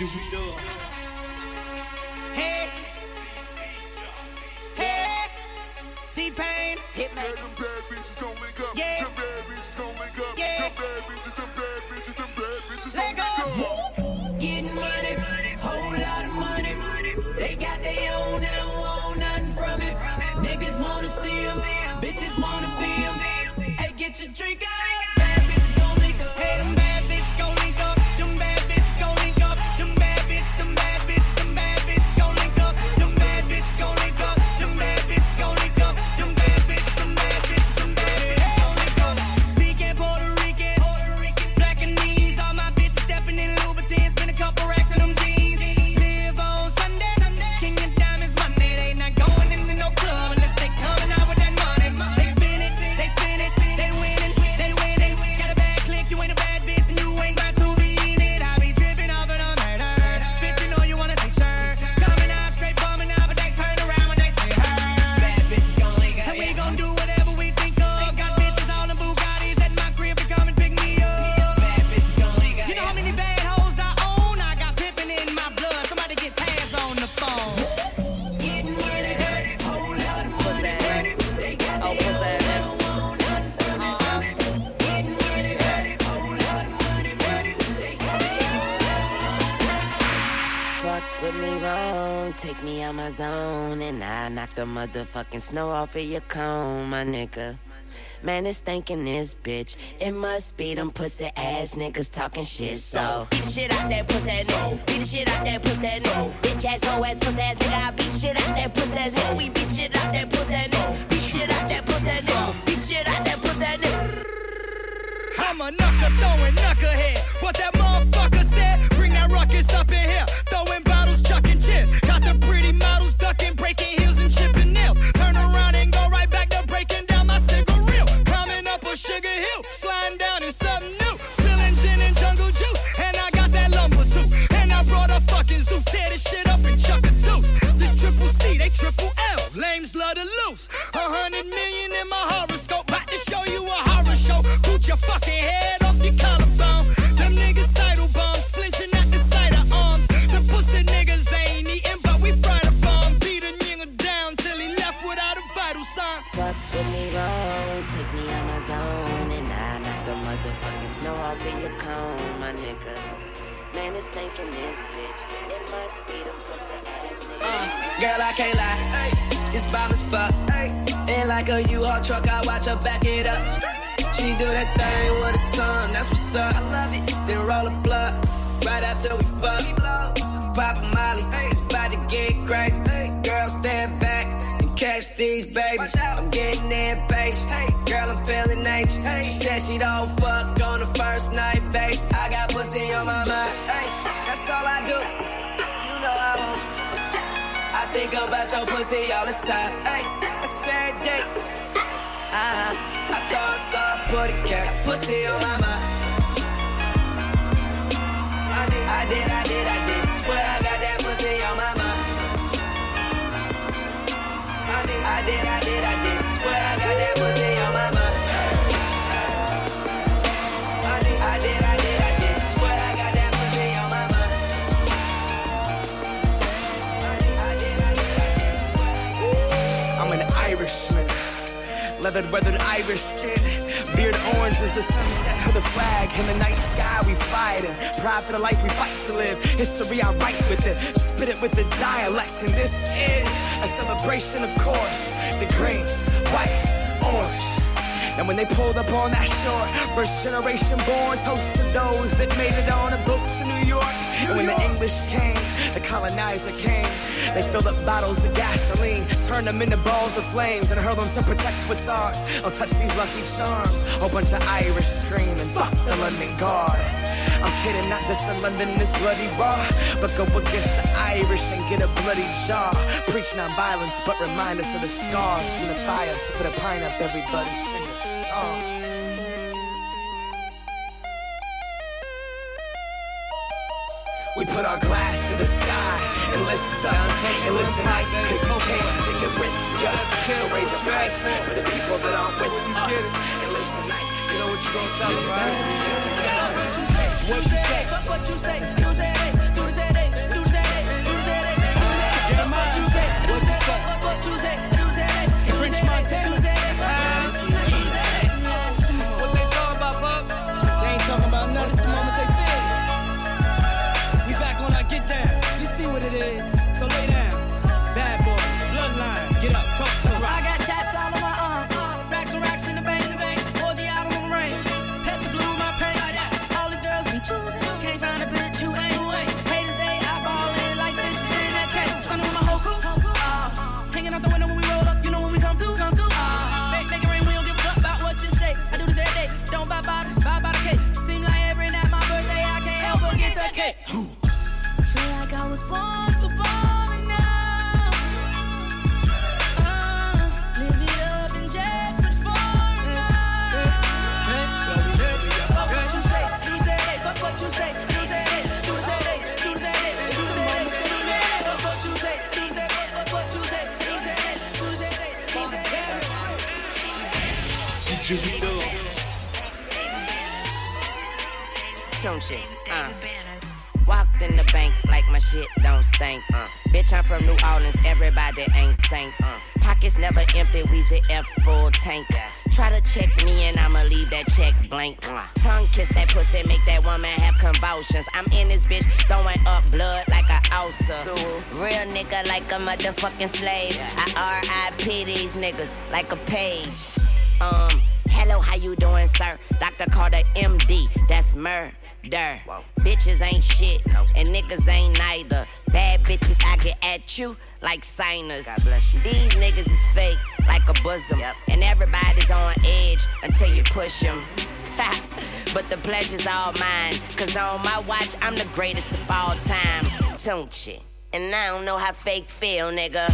DJ. Hey, hey, T-Pain, hit wrong, take me out my zone, and I knock the motherfucking snow off of your cone, my nigga. Man, it's thinking this bitch. It must be them pussy ass niggas talking shit. So beat the shit out that pussy ass nigga. Beat the shit out that pussy ass nigga. Bitch ass hoe ass pussy ass nigga. I beat shit out that pussy ass nigga. We beat shit out that pussy ass nigga. Beat shit out that pussy ass nigga. Triple L. Lames love to loose. A hundred million thinking this bitch. It must be the pussy ass nigga. Girl, I can't lie. It's bomb as fuck. And like a U-Haul truck, I watch her back it up. She do that thing with a tongue, that's what's up. I love it. Then roll a blunt right after we fuck. Pop a molly, it's about to get crazy. Girl, and catch these babies. I'm getting impatient. Girl, I'm feeling anxious. She said she don't fuck on the first night base. I got pussy on my mind. Hey, That's all I do. You know I want you. I think about your pussy all the time. Hey, that's every day. Uh-huh. I thought I saw a booty cat, pussy on my mind. I did, I did, I did, I did. Swear I got I did, I did, I did. Swear I got that pussy on my mind. Leathered, weathered Irish skin. Beard orange is the sunset of the flag. In the night sky, we fly it in. Pride for the life we fight to live. History, I write with it. Spit it with the dialect. And this is a celebration, of course. The green, white, orange. And when they pulled up on that shore, first generation born, toast to those that made it on a boat to New York. And when the English came, the colonizer came. They filled up bottles of gasoline, turned them into balls of flames, and hurled them to protect what's ours. Don't touch these lucky charms. Whole bunch of Irish screaming, fuck the London Guard. I'm kidding, not just in London is bloody raw, but go against the Irish and get a bloody jaw. Preach non-violence, but remind us of the scars and the fires. Put a pine up, everybody sing a song. We put our glass to the sky and lift up and live tonight. Cause hope ain't take it with ya. So raise a glass for the people that aren't with us and live tonight. You know what you gonna tell them, right? What you say? Fuck what you say. You say, from New Orleans, everybody ain't saints. Uh. Pockets never empty, Weezy F full tank. Try to check me and I'ma leave that check blank. Tongue kiss that pussy, make that woman have convulsions. I'm in this bitch, throwing up blood like a ulcer. Real nigga like a motherfucking slave. I R.I.P. these niggas like a page. Um, hello, how you doing, sir? Doctor called a MD, that's murder. Bitches ain't shit, and niggas ain't neither. Bad bitches, I get at you like signers. These niggas is fake, like a bosom. And everybody's on edge until you push them. but the pleasure's all mine, cause on my watch, I'm the greatest of all time. Don't you? And I don't know how fake feel, nigga.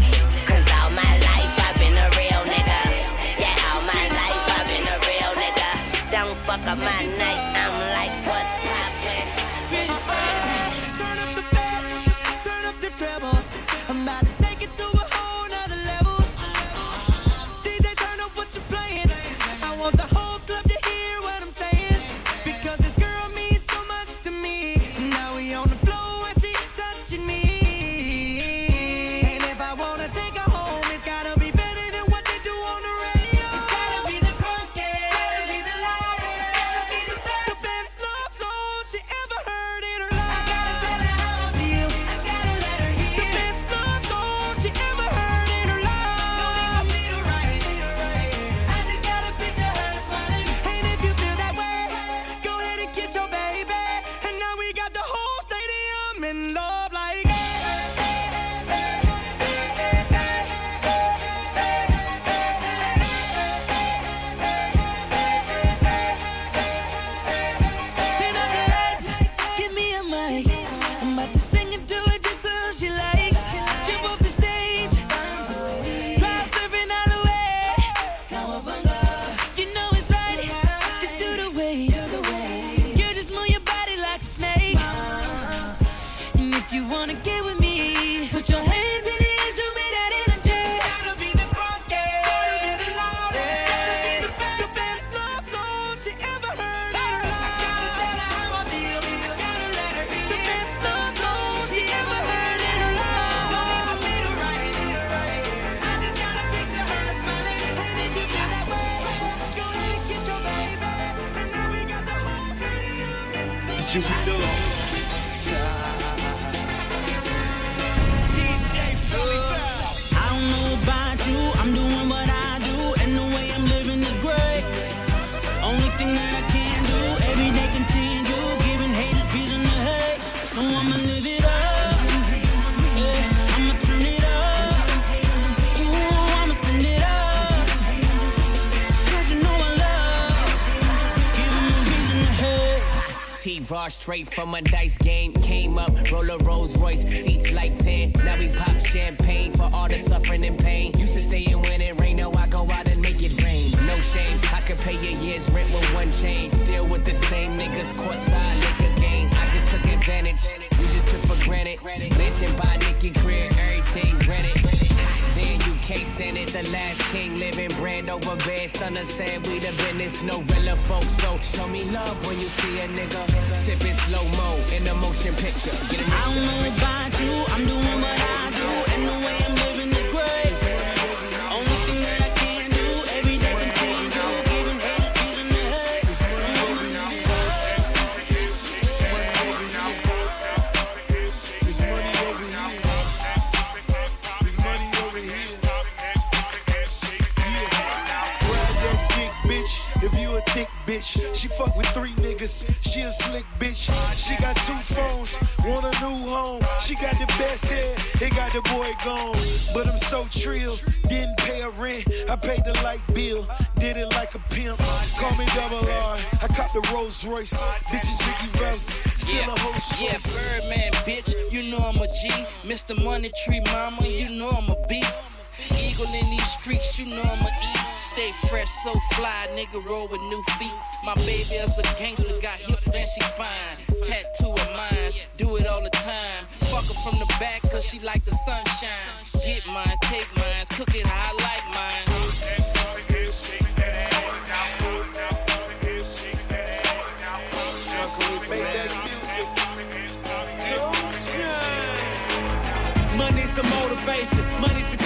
Cause all my life I've been a real nigga. Yeah, all my life I've been a real nigga. Don't fuck up my night, stadium. T-Raw straight from a dice game. Came up, roll a Rolls Royce, seats like 10. Now we pop champagne for all the suffering and pain. Used to stay in when it rain, now I go out and make it rain. No shame, I could pay a year's rent with one chain. Still the last king living brand over bed. Stunner said we the business, no real folks. So show me love when you see a nigga sipping slow mo in a motion picture. Get him I don't know about you, I'm doing what I do, and the way I'm fuck with three niggas. She a slick bitch. She got two phones, want a new home. She got the best hair, it got the boy gone. But I'm so trill, didn't pay a rent. I paid the light bill, did it like a pimp. Call me double R. I cop the Rolls Royce. Bitches Ricky Rouse, still a whole Yeah. Birdman, bitch, you know I'm a G. Mr. Money Tree Mama, you know I'm a beast. Eagle in these streets, you know I'm a eat. Stay fresh, so fly, nigga roll with new feet. My baby is a gangster, got hips and she fine. Tattoo of mine, do it all the time. Fuck her from the back, cause she like the sunshine. Get mine, take mine, cook it how I like mine. Money's the motivation, money's the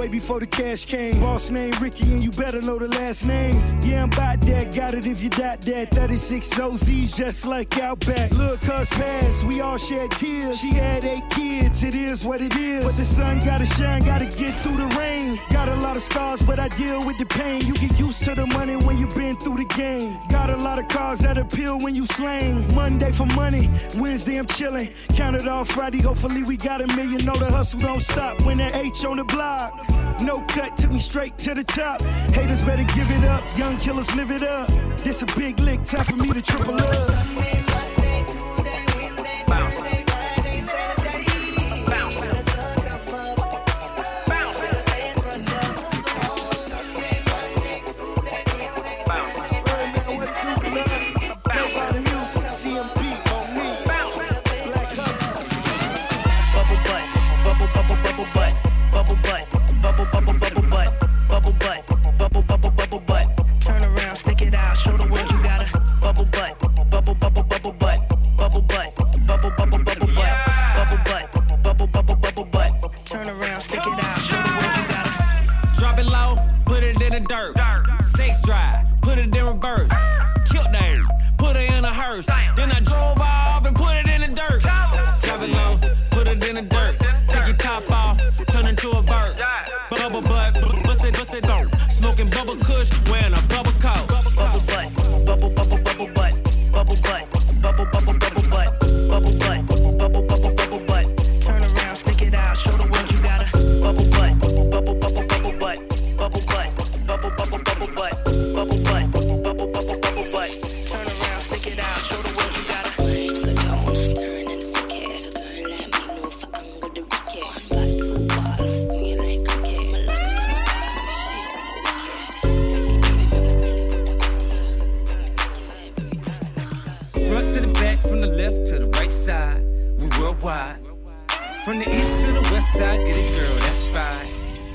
way before the cash came. Boss name Ricky, and you better know the last name. Yeah, I'm about that, got it if you got that. 36 OZs, just like Outback. Look, us past, we all shed tears. She had eight kids, it is what it is. But the sun gotta shine, gotta get through the rain. Got a lot of scars, but I deal with the pain. You get used to the money when you been through the game. Got a lot of cars that appeal when you slang. Monday for money, Wednesday I'm chilling. Count it all Friday, hopefully we got a million. Know the hustle don't stop when that H on the block. No cut, took me straight to the top. Haters better give it up, young killers live it up. This a big lick, time for me to triple up.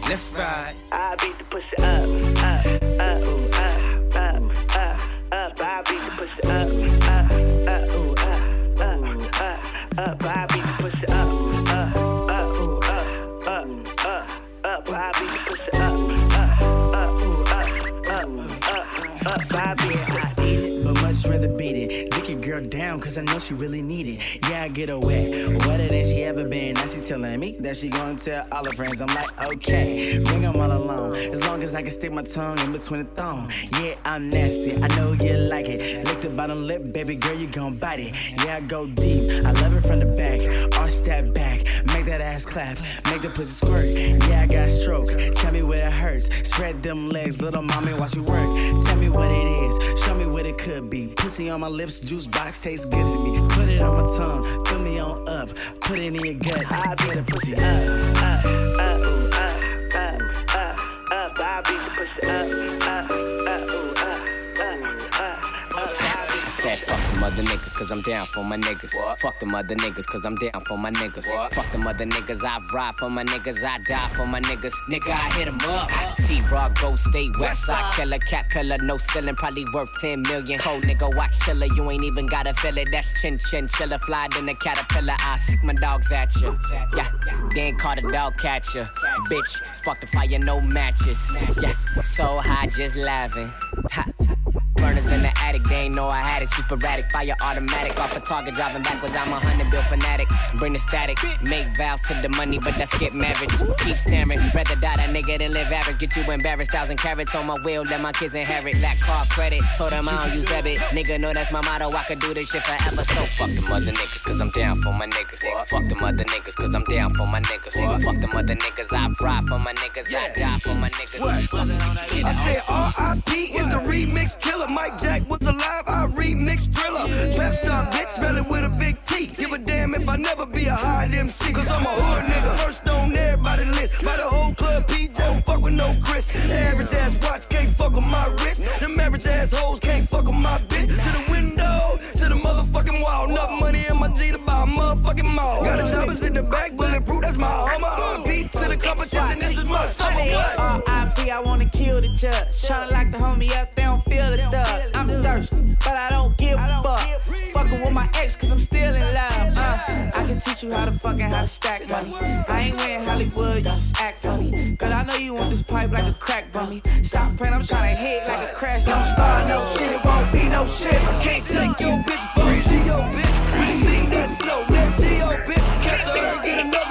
Let's ride. Down, cause I know she really need it. Yeah, I get her wet, wetter than she ever been. Now she telling me that she gonna tell all her friends. I'm like, okay, bring them all along. As long as I can stick my tongue in between the thumb. Yeah, I'm nasty, I know you the bottom lip, baby girl, you gon' bite it. Yeah, I go deep, I love it from the back. Arch that back, make that ass clap, make the pussy squirt. Yeah, I got stroke, tell me where it hurts. Spread them legs, little mommy, watch you work. Tell me what it is, show me what it could be. Pussy on my lips, juice box tastes good to me. Put it on my tongue, fill me on up, put it in your gut. I beat the pussy up. up, up, ooh, up, up, up, up. I beat the pussy up, said fuck the mother niggas cause I'm down for my niggas. Fuck the mother niggas cause I'm down for my niggas. Fuck the mother niggas, I ride for my niggas, I die for my niggas. Nigga, I hit 'em up. T Rock, Go State, West Side Killer, Cat Pillar, no ceiling, probably worth 10 million. Cold nigga, watch chiller, you ain't even gotta feel it. That's chin chin, chiller, fly in a caterpillar. I sick my dogs at you. Yeah, ain't caught a dog catcher. Bitch, spark the fire, no matches. Yeah, so high, just laughing. Ha. The attic, they ain't know I had it. She sporadic, fire automatic, off a target, driving backwards. I'm a hundred bill fanatic. Bring the static, make vows to the money, but that's get married. Keep staring, rather die that nigga than live average. Get you embarrassed, thousand carats on my wheel, let my kids inherit. That car credit, told them I don't use debit. Nigga know that's my motto, I could do this shit forever. So fuck them other niggas, cause I'm down for my niggas. Fuck them other niggas, cause I'm down for my niggas. Fuck them other niggas, I ride for my niggas, I die for my niggas. I said R.I.P. is the remix killer. Mike Jack was alive, I remix thriller. Trap star bitch, smelling with a big T. Give a damn if I never be a high MC. Cause I'm a hood nigga, first on everybody list. By the whole club, PJ don't fuck with no Chris. The average ass watch can't fuck with my wrist. Them average ass hoes can't fuck with my bitch. To the window, to the motherfucking wall. Enough money in my G to buy a motherfucking mall. Got the choppers in the back, bulletproof, that's my armor. To the competition, this is my summer. What? R.I.P. I wanna kill the judge. Tryna lock the homie up, they don't feel the thug. I'm thirsty, but I don't give a fuck. Fucking with my ex, cause I'm still in love. Uh, I can teach you how to fucking how to stack money. I ain't wearing Hollywood, you just act funny. Cause I know you want this pipe like a crack bummy. Stop playing, I'm tryna hit like a crash. Don't start no shit, it won't be no shit. I can't take your bitch for a CO bitch. We seen that snow, that G.O. bitch. Cancel her, get another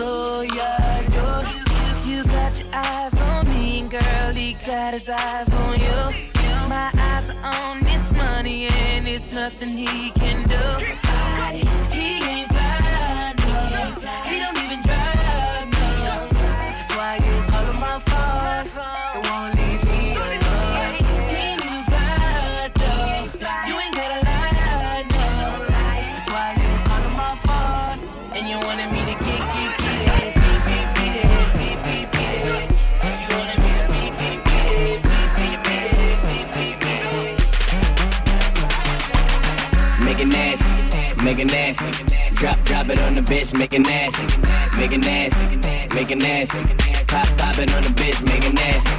loyal yeah, ya. You, you got your eyes on me, girl, he got his eyes on you. My eyes are on this money, and it's nothing he can do. Make it nasty, make it nasty. Drop, drop it on the bitch, make it nasty, make it nasty, make it nasty. Pop, pop it on the bitch, make it nasty.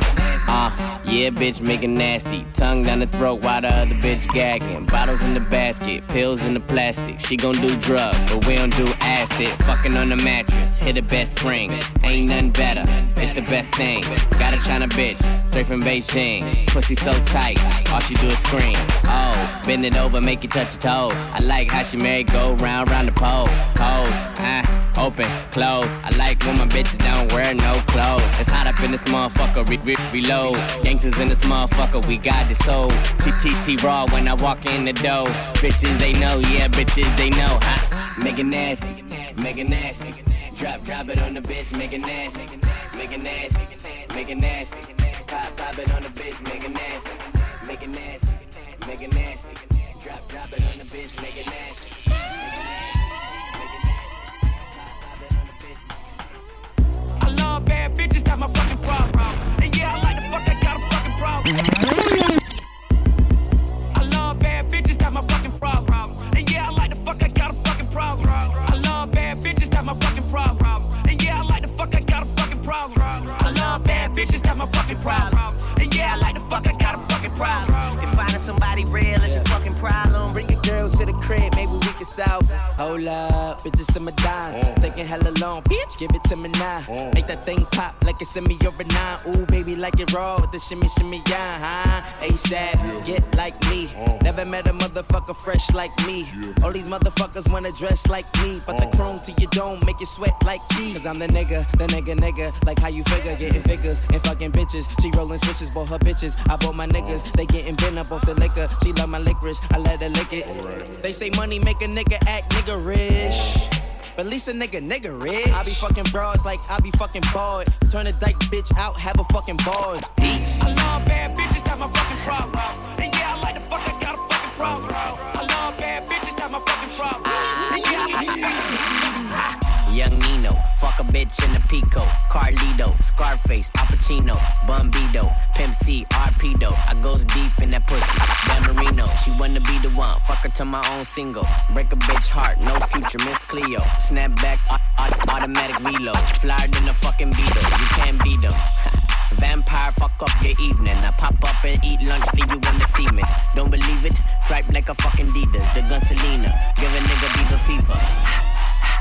Uh, yeah, bitch, make it nasty. Tongue down the throat while the other bitch gagging. Bottles in the basket, pills in the plastic. She gon' do drugs, but we don't do Acid, fucking on the mattress. Hit the best spring. Ain't nothing better. It's the best thing. Got a China bitch, straight from Beijing. Pussy so tight, all she do is scream. Oh, bend it over, make you touch your toe. I like how she married, go round, round the pole. Pose, ah, open, close. I like when my bitches don't wear no clothes. It's hot up in this motherfucker, re- re- reload. Gangsters in this motherfucker, we got this soul. TTT raw when I walk in the door. Bitches they know, yeah, bitches they know. Ha. Make it nasty, make it nasty. Drop, drop it on the bitch, make it nasty, make it nasty, make it nasty. Pop, pop it on the bitch, make it nasty, make it nasty, make it nasty. Drop, drop it on the bitch, make it nasty. Love bad bitches, that's my fucking problem. And yeah, I like the fuck, I got a fucking problem. I love bad bitches, that's my fucking problem. And yeah, I like the fuck, I got a fucking problem. I love bad bitches, that's my fucking problem. And yeah, I like the fuck, I got a fucking problem. I love bad bitches, that's my fucking problem. And yeah, I like the fuck, I got a fucking problem. If finding somebody real is your fucking problem, bring your girls to the crib, maybe we can solve. Hold up, bitches in my dime. Mm. Taking hella long, bitch, give it to me now. Mm. Make that thing pop like it's in me or a nine. Ooh, baby, like it raw with the shimmy, shimmy, yeah, huh? ASAP, get like me. Mm. Never met a motherfucker fresh like me. All these motherfuckers wanna dress like me, but the chrome to your dome make you sweat like me. Cause I'm the nigga, the nigga, nigga. Like how you figure, getting figures and fucking bitches. She rolling switches, bought her bitches. I bought my niggas, they getting bent up off the liquor. She love my licorice, I let her lick it. They say money make a nigga act nigga rich. But at least a nigga nigga rich. I be fucking broads like I be fucking bald. Turn a dyke bitch out, have a fucking bars. Peace. I love bad bitches, that's my fucking problem. And yeah, I like the fuck, I got a fucking problem. I love bad bitches, that's my fucking problem. And yeah, Young Nino, fuck a bitch in a Pico. Carlito, Scarface, Al Pacino, Bumbido, Pimp C, Arpedo. I goes deep in that pussy. Dan Marino, she wanna be the one. Fuck her to my own single. Break a bitch heart, no future, Miss Cleo. Snap back, au- au- automatic reload. Flyer than a fucking beetle, you can't beat them. Vampire, fuck up your evening. I pop up and eat lunch, leave you in the cement. Don't believe it? Tripe like a fucking Adidas. The gun Selena, give a nigga beaver fever.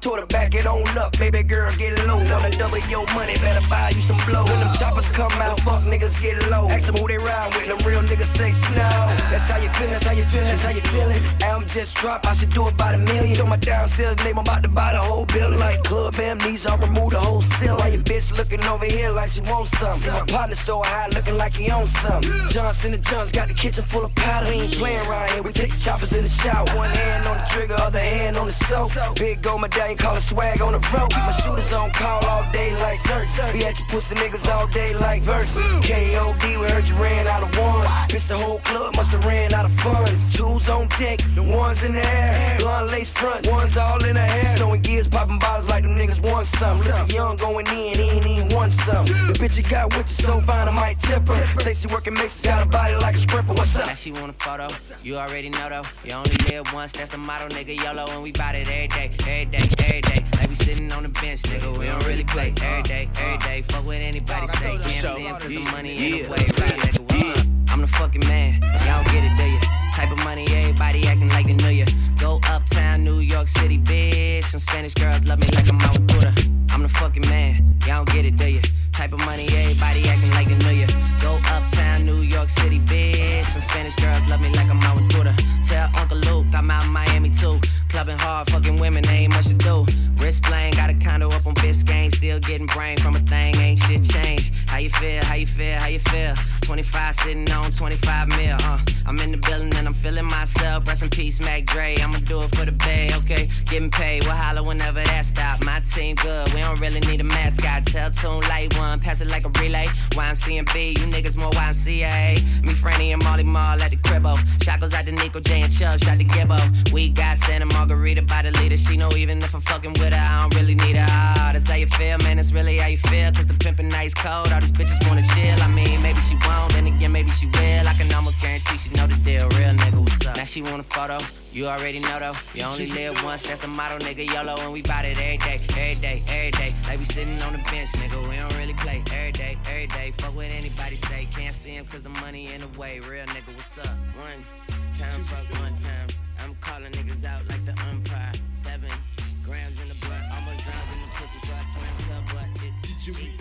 Told her back it on up, baby girl get low. Wanna double your money, better buy you some blow. When them choppers come out, fuck niggas get low. Ask them who they ride with, them real niggas say snow. That's how you feelin', that's how you feelin', that's how you feelin'. Album just dropped, I should do about a million. So my downstairs name, I'm about to buy the whole building. Like club amnesia, I'll remove the whole ceiling. Why your bitch looking over here like she wants something? My partner so high, looking like he owns something. Johnson and John's got the kitchen full of powder. We ain't playing around here, we take the choppers in the shower. One hand on the trigger, other hand on the soap. Big gold medallion, call it swag on the road. My shooters on call all day like search. We at your pussy niggas all day like verse. KOD, we heard you ran out of ones. Bitch, the whole club must have ran out of funds. Tools on deck, the ones in the air. Blonde lace front, ones all in the hair. Snowing gears, popping bottles like them niggas want some. Looking young, going in, he ain't even want some. The bitch you got with you so fine, I might tip her. Say she working makes got a body like a stripper. What's up? Now she want a photo, you already know though. You only live once, that's the motto, nigga. YOLO, and we bout it every day, every day, every day. Like we sitting on the bench, nigga. We don't really play every day, every day. Fuck what anybody say. Can't cause the money ain't the way, right, nigga. I'm the fucking man, y'all get it, do ya? Type of money, everybody acting like they know ya. Go uptown, New York City, bitch. Some Spanish girls love me like I'm out with I'm the fucking man, y'all get it, do ya? Type of money, everybody acting like they know. Go uptown, New York City, bitch. Some Spanish girls love me like I'm out with Tell Uncle Luke I'm out in Miami too. Clubbing hard, fucking women, ain't much to do. Wrist playing, got a condo up on Biscayne. Still getting brain from a thing, ain't shit changed. How you feel, how you feel, how you feel? 25 sitting on 25 mil, uh. I'm in the building and I'm feeling myself. Rest in peace, Mac Dre. I'ma do it for the bay, okay? Getting paid, we'll holler whenever that stop. My team good, we don't really need a mascot. Tell Tune Light One, pass it like a relay. YMCMB, you niggas more YMCA. Me, Franny, and Mally Mall at the goes out to Nico J and Chubb, shot to Gibbo. We got Santa Margherita by the leader. She know even if I'm fucking with her, I don't really need her. Ah, that's how you feel, man. That's really how you feel. Cause the pimpin' nice cold. All all these bitches wanna chill. I mean, maybe she won't, then again, maybe she will. I can almost guarantee she know the deal. Real nigga, what's up? Now she want a photo. You already know though, you only live once, that's the motto, nigga. YOLO, and we bout it every day, every day, every day. Like we sitting on the bench, nigga. We don't really play every day, every day. Fuck what anybody say, can't see him cause the money in the way. Real nigga, what's up? One time, fuck one time. I'm calling niggas out like the umpire. Seven grams in the blood, almost drowned in the pussy, so I swam to but it's easy.